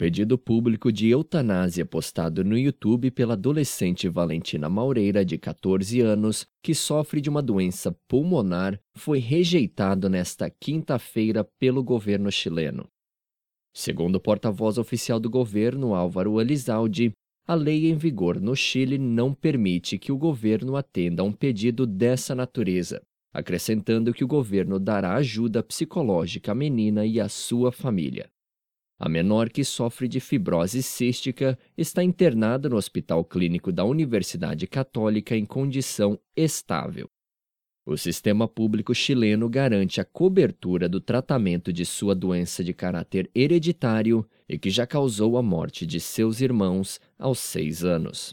pedido público de eutanásia postado no YouTube pela adolescente Valentina Maureira, de 14 anos, que sofre de uma doença pulmonar, foi rejeitado nesta quinta-feira pelo governo chileno. Segundo o porta-voz oficial do governo, Álvaro Elizalde, a lei em vigor no Chile não permite que o governo atenda a um pedido dessa natureza, acrescentando que o governo dará ajuda psicológica à menina e à sua família. A menor, que sofre de fibrose cística, está internada no Hospital Clínico da Universidade Católica em condição estável. O sistema público chileno garante a cobertura do tratamento de sua doença de caráter hereditário e que já causou a morte de seus irmãos aos seis anos.